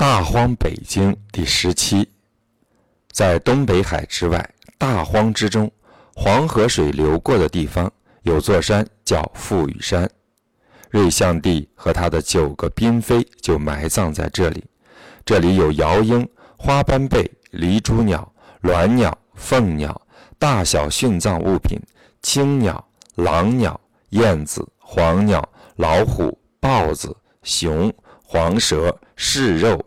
大荒北经第十七，在东北海之外，大荒之中，黄河水流过的地方，有座山叫富羽山。瑞相帝和他的九个嫔妃就埋葬在这里。这里有瑶鹰、花斑背、狸蛛鸟、鸾鸟、凤鸟，大小殉葬物品，青鸟、狼鸟、燕子、黄鸟、老虎、豹子、熊、黄蛇、嗜肉。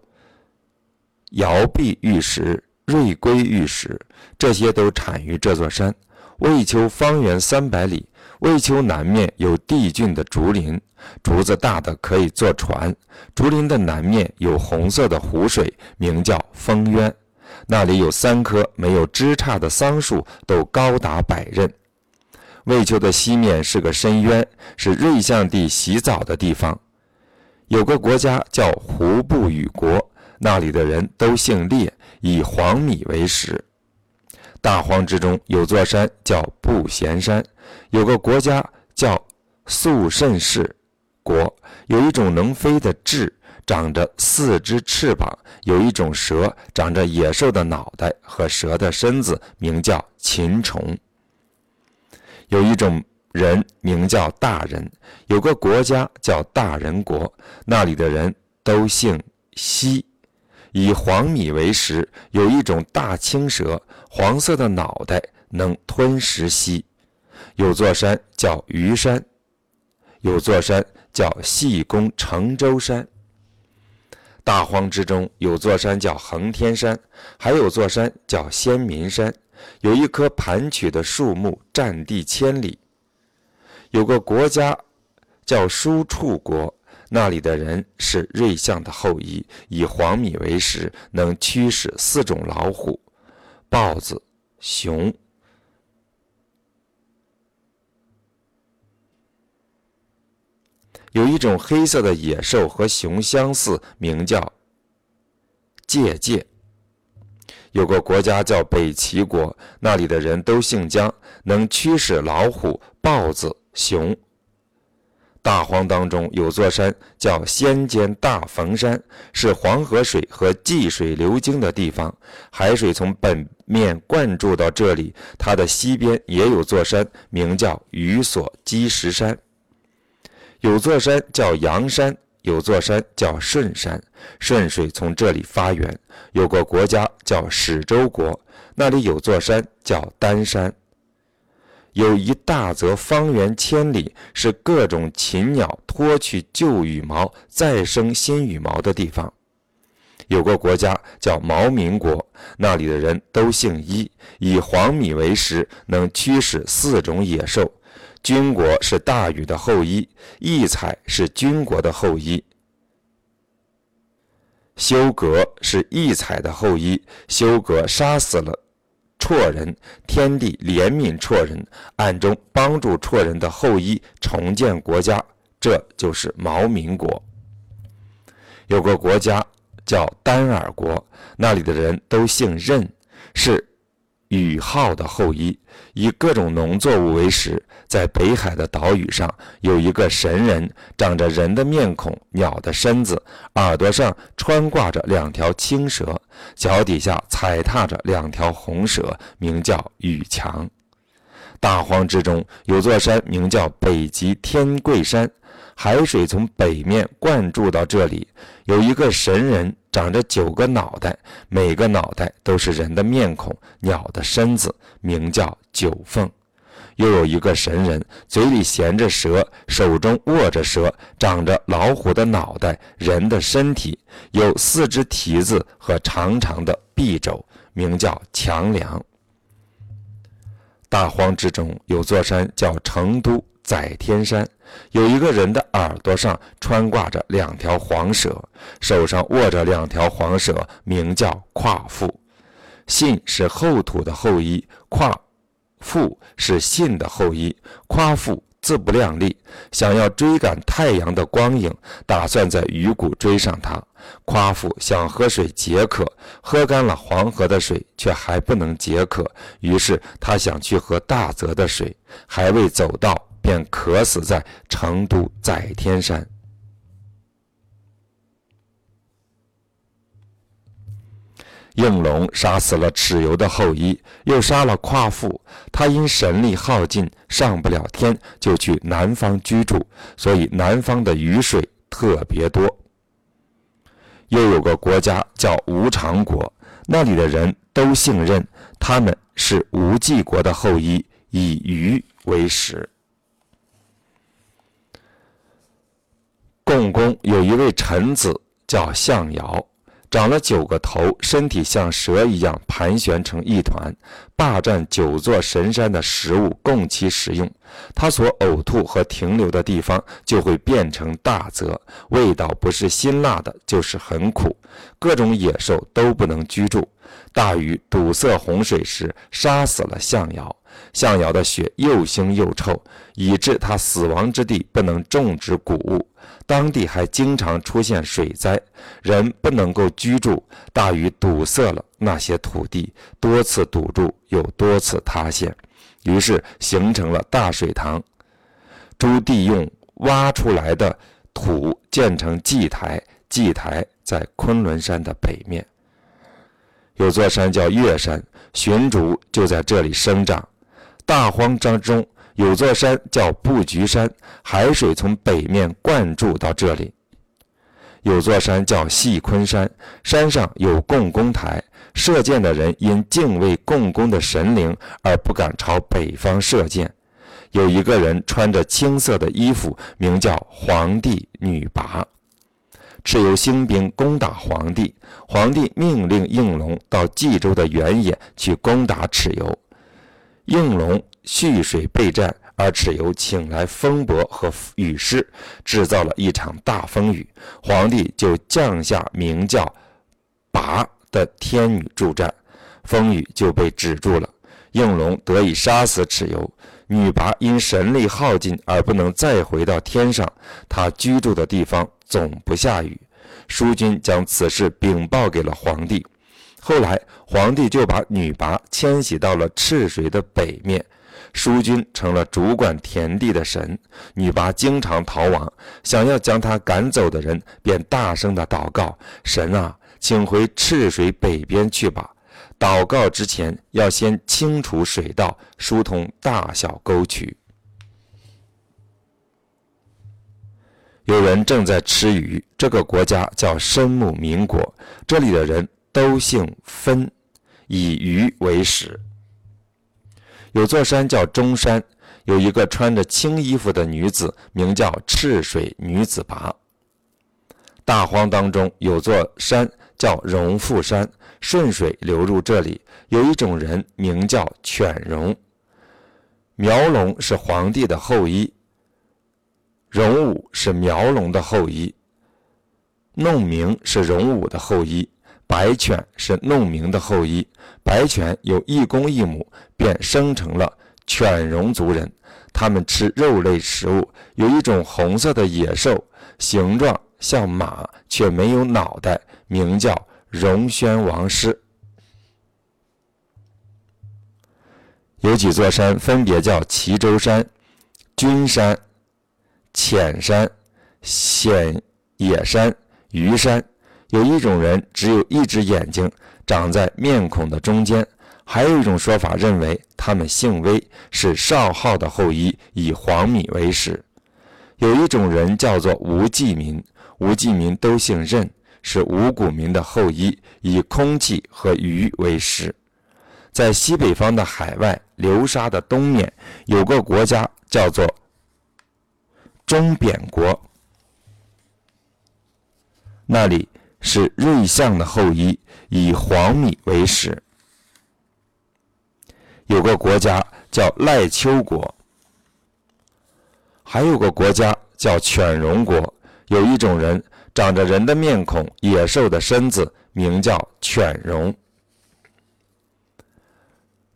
瑶碧玉石、瑞龟玉石，这些都产于这座山。魏丘方圆三百里，魏丘南面有地峻的竹林，竹子大的可以坐船。竹林的南面有红色的湖水，名叫风渊。那里有三棵没有枝杈的桑树，都高达百仞。魏丘的西面是个深渊，是瑞相帝洗澡的地方。有个国家叫胡部羽国。那里的人都姓列，以黄米为食。大荒之中有座山叫不贤山，有个国家叫肃慎氏国，有一种能飞的雉，长着四只翅膀；有一种蛇，长着野兽的脑袋和蛇的身子，名叫禽虫。有一种人名叫大人，有个国家叫大人国，那里的人都姓西。以黄米为食，有一种大青蛇，黄色的脑袋，能吞食息。有座山叫虞山，有座山叫细公成州山。大荒之中有座山叫恒天山，还有座山叫先民山。有一棵盘曲的树木，占地千里。有个国家叫舒处国。那里的人是瑞象的后裔，以黄米为食，能驱使四种老虎、豹子、熊。有一种黑色的野兽和熊相似，名叫介介。有个国家叫北齐国，那里的人都姓姜，能驱使老虎、豹子、熊。大荒当中有座山叫仙间大逢山，是黄河水和济水流经的地方，海水从本面灌注到这里。它的西边也有座山，名叫鱼所积石山。有座山叫阳山，有座山叫顺山，顺水从这里发源。有个国家叫始州国，那里有座山叫丹山。有一大则方圆千里是各种禽鸟脱去旧羽毛再生新羽毛的地方。有个国家叫毛民国，那里的人都姓伊，以黄米为食，能驱使四种野兽。军国是大禹的后裔，异彩是军国的后裔，修格是异彩的后裔，修格杀死了。绰人，天地怜悯绰人，暗中帮助绰人的后裔重建国家，这就是毛民国。有个国家叫丹尔国，那里的人都姓任，是。禹浩的后裔以各种农作物为食，在北海的岛屿上有一个神人，长着人的面孔、鸟的身子，耳朵上穿挂着两条青蛇，脚底下踩踏着两条红蛇，名叫禹强。大荒之中有座山，名叫北极天贵山。海水从北面灌注到这里，有一个神人，长着九个脑袋，每个脑袋都是人的面孔、鸟的身子，名叫九凤。又有一个神人，嘴里衔着蛇，手中握着蛇，长着老虎的脑袋、人的身体，有四只蹄子和长长的臂肘，名叫强梁。大荒之中有座山叫成都。载天山有一个人的耳朵上穿挂着两条黄蛇，手上握着两条黄蛇，名叫夸父。信是后土的后裔，夸父是信的后裔。夸父自不量力，想要追赶太阳的光影，打算在鱼谷追上他。夸父想喝水解渴，喝干了黄河的水，却还不能解渴，于是他想去喝大泽的水，还未走到。便渴死在成都载天山。应龙杀死了蚩尤的后裔，又杀了夸父。他因神力耗尽，上不了天，就去南方居住，所以南方的雨水特别多。又有个国家叫吴长国，那里的人都姓任，他们是吴季国的后裔，以鱼为食。共工有一位臣子叫象尧。长了九个头，身体像蛇一样盘旋成一团，霸占九座神山的食物供其食用。他所呕吐和停留的地方就会变成大泽，味道不是辛辣的，就是很苦。各种野兽都不能居住。大禹堵塞洪水时，杀死了象尧。象尧的血又腥又臭，以致他死亡之地不能种植谷物。当地还经常出现水灾，人不能够居住。大雨堵塞了那些土地，多次堵住，又多次塌陷，于是形成了大水塘。朱棣用挖出来的土建成祭台，祭台在昆仑山的北面。有座山叫岳山，寻竹就在这里生长。大荒之中。有座山叫布局山，海水从北面灌注到这里。有座山叫细昆山，山上有共工台，射箭的人因敬畏共工的神灵而不敢朝北方射箭。有一个人穿着青色的衣服，名叫皇帝女拔，持有兴兵攻打皇帝。皇帝命令应龙到冀州的原野去攻打蚩尤。应龙。蓄水备战，而蚩尤请来风伯和雨师，制造了一场大风雨。皇帝就降下名叫拔的天女助战，风雨就被止住了。应龙得以杀死蚩尤。女魃因神力耗尽而不能再回到天上，她居住的地方总不下雨。淑君将此事禀报给了皇帝。后来，皇帝就把女魃迁徙到了赤水的北面。淑君成了主管田地的神，女魃经常逃亡，想要将她赶走的人便大声的祷告：“神啊，请回赤水北边去吧！”祷告之前要先清除水道，疏通大小沟渠。有人正在吃鱼，这个国家叫申木民国，这里的人都姓分，以鱼为食。有座山叫中山，有一个穿着青衣服的女子，名叫赤水女子拔。大荒当中有座山叫荣富山，顺水流入这里。有一种人名叫犬戎，苗龙是皇帝的后裔，荣武是苗龙的后裔，弄明是荣武的后裔。白犬是弄明的后裔，白犬有一公一母，便生成了犬戎族人。他们吃肉类食物，有一种红色的野兽，形状像马，却没有脑袋，名叫荣宣王师。有几座山分别叫齐州山、君山、浅山、险野山、虞山。有一种人只有一只眼睛，长在面孔的中间。还有一种说法认为他们姓魏，是少昊的后裔，以黄米为食。有一种人叫做吴季民，吴季民都姓任，是吴古民的后裔，以空气和鱼为食。在西北方的海外流沙的东面，有个国家叫做中扁国，那里。是瑞相的后裔，以黄米为食。有个国家叫赖丘国，还有个国家叫犬戎国。有一种人长着人的面孔、野兽的身子，名叫犬戎。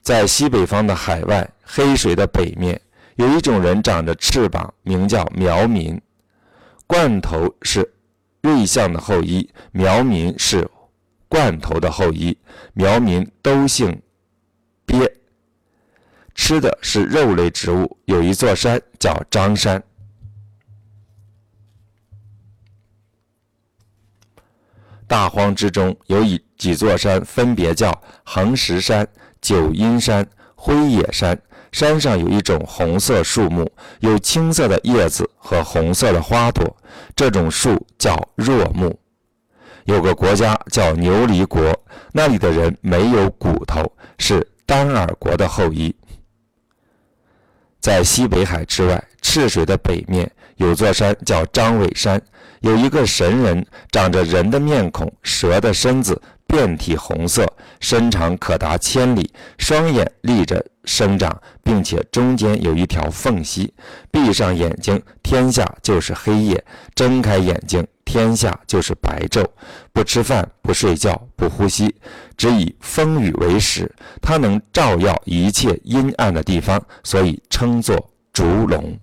在西北方的海外黑水的北面，有一种人长着翅膀，名叫苗民。罐头是。瑞相的后裔苗民是罐头的后裔，苗民都姓鳖，吃的是肉类植物。有一座山叫张山。大荒之中有几座山分别叫横石山、九阴山、灰野山。山上有一种红色树木，有青色的叶子和红色的花朵，这种树叫若木。有个国家叫牛犁国，那里的人没有骨头，是丹耳国的后裔。在西北海之外，赤水的北面有座山叫张尾山，有一个神人，长着人的面孔，蛇的身子，遍体红色，身长可达千里，双眼立着生长，并且中间有一条缝隙。闭上眼睛，天下就是黑夜；睁开眼睛。天下就是白昼，不吃饭，不睡觉，不呼吸，只以风雨为食。它能照耀一切阴暗的地方，所以称作烛龙。